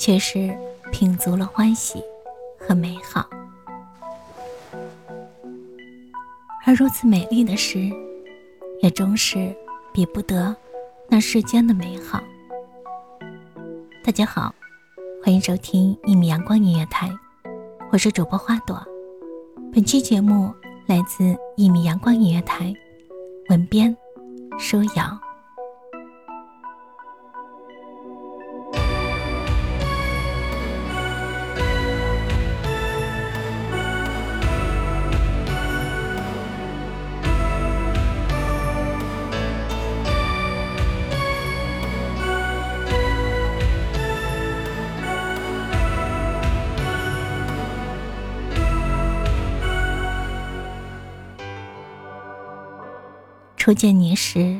却是品足了欢喜和美好，而如此美丽的诗，也终是比不得那世间的美好。大家好，欢迎收听一米阳光音乐台，我是主播花朵。本期节目来自一米阳光音乐台，文编舒瑶。初见你时，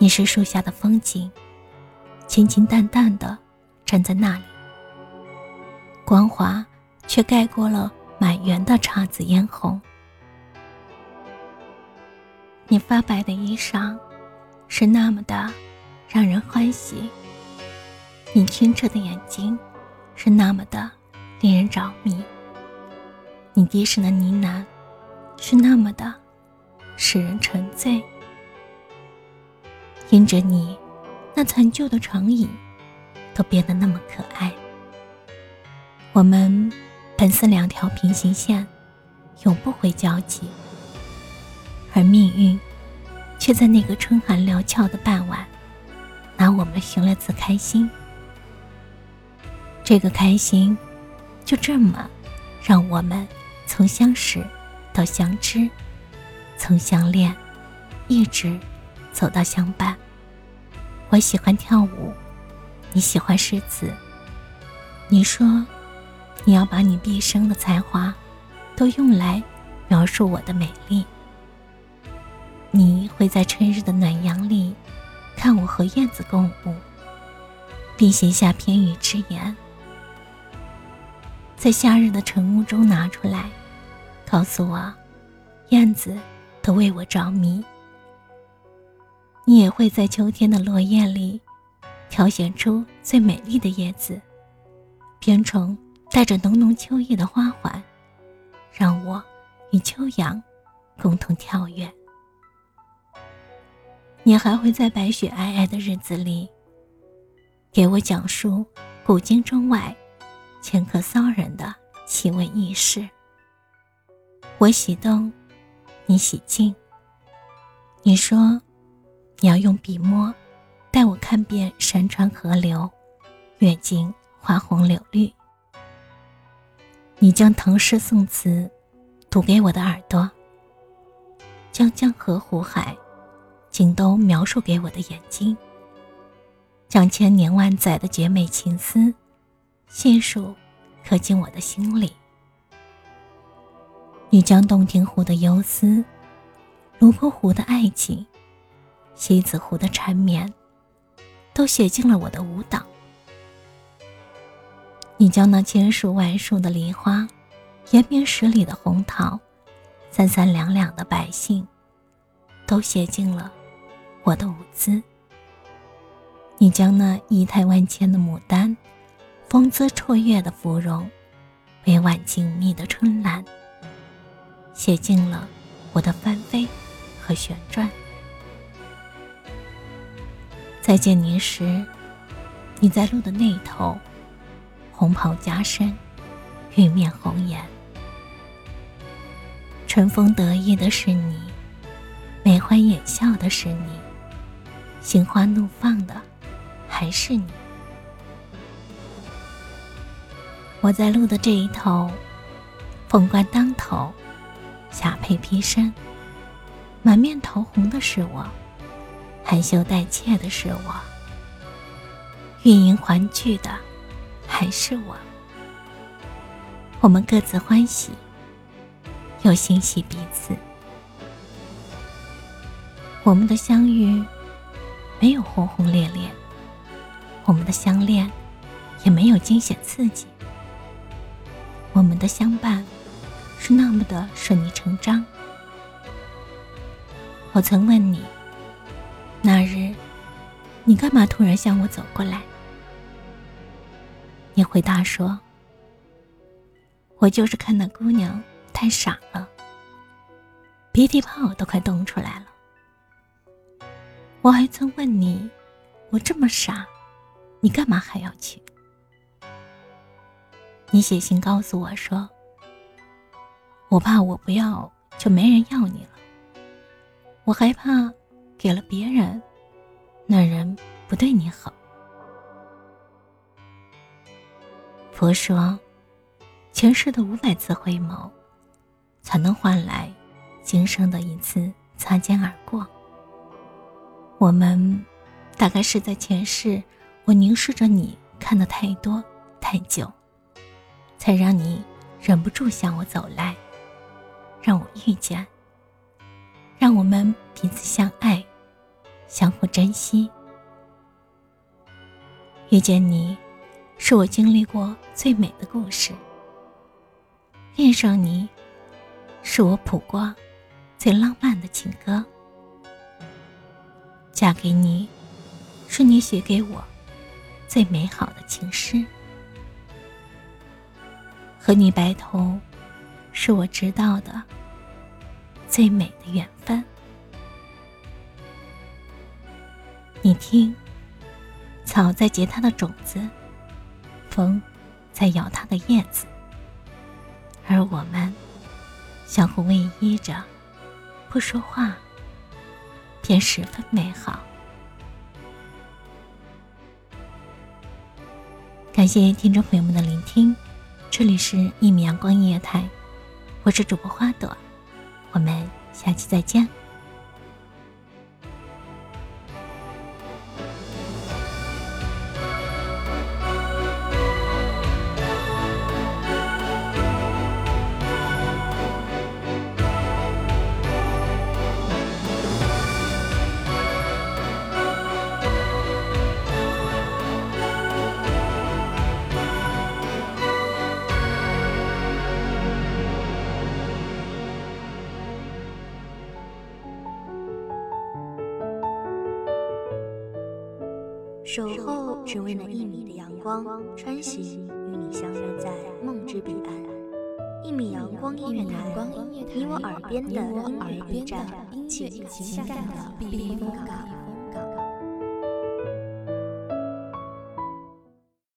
你是树下的风景，清清淡淡的站在那里，光华却盖过了满园的姹紫嫣红。你发白的衣裳，是那么的让人欢喜；你清澈的眼睛，是那么的令人着迷；你低声的呢喃，是那么的。使人沉醉，因着你，那残旧的长椅都变得那么可爱。我们本是两条平行线，永不会交集，而命运却在那个春寒料峭的傍晚，拿我们寻了次开心。这个开心，就这么让我们从相识到相知。从相恋，一直走到相伴。我喜欢跳舞，你喜欢诗词。你说，你要把你毕生的才华，都用来描述我的美丽。你会在春日的暖阳里，看我和燕子共舞，并写下片语之言，在夏日的晨雾中拿出来，告诉我，燕子。都为我着迷。你也会在秋天的落叶里，挑选出最美丽的叶子，编成带着浓浓秋意的花环，让我与秋阳共同跳跃。你还会在白雪皑皑的日子里，给我讲述古今中外前客骚人的奇闻异事。我喜动。你洗净。你说，你要用笔墨，带我看遍山川河流，阅尽花红柳绿。你将唐诗宋词，读给我的耳朵，将江河湖海，尽都描述给我的眼睛，将千年万载的绝美情思，细数刻进我的心里。你将洞庭湖的忧思、泸沽湖的爱情、西子湖的缠绵，都写进了我的舞蹈。你将那千树万树的梨花、延绵十里的红桃、三三两两的百姓，都写进了我的舞姿。你将那仪态万千的牡丹、风姿绰约的芙蓉、委婉静谧的春兰。写进了我的翻飞和旋转。再见你时，你在路的那头，红袍加身，玉面红颜。春风得意的是你，眉欢眼笑的是你，心花怒放的还是你。我在路的这一头，凤冠当头。霞帔披身，满面桃红的是我，含羞带怯的是我，玉盈环聚的还是我。我们各自欢喜，又欣喜彼此。我们的相遇没有轰轰烈烈，我们的相恋也没有惊险刺激，我们的相伴是那么的顺理成章。我曾问你，那日你干嘛突然向我走过来？你回答说：“我就是看那姑娘太傻了，鼻涕泡都快冻出来了。”我还曾问你，我这么傻，你干嘛还要去？你写信告诉我说，我怕我不要就没人要你了，我害怕给了别人，那人不对你好。佛说，前世的五百次回眸，才能换来今生的一次擦肩而过。我们大概是在前世，我凝视着你看的太多太久，才让你忍不住向我走来，让我遇见，让我们彼此相爱，相互珍惜。遇见你，是我经历过最美的故事；恋上你，是我谱过最浪漫的情歌。嫁给你，是你写给我最美好的情诗。和你白头，是我知道的最美的缘分。你听，草在结它的种子，风在摇它的叶子，而我们相互偎依着，不说话。便十分美好。感谢听众朋友们的聆听，这里是《一米阳光音乐台》，我是主播花朵，我们下期再见。守候只为那一米的阳光，穿行与你相约在梦之彼岸。一米阳光音乐台，你我耳边的音乐驿站，情感的避风港。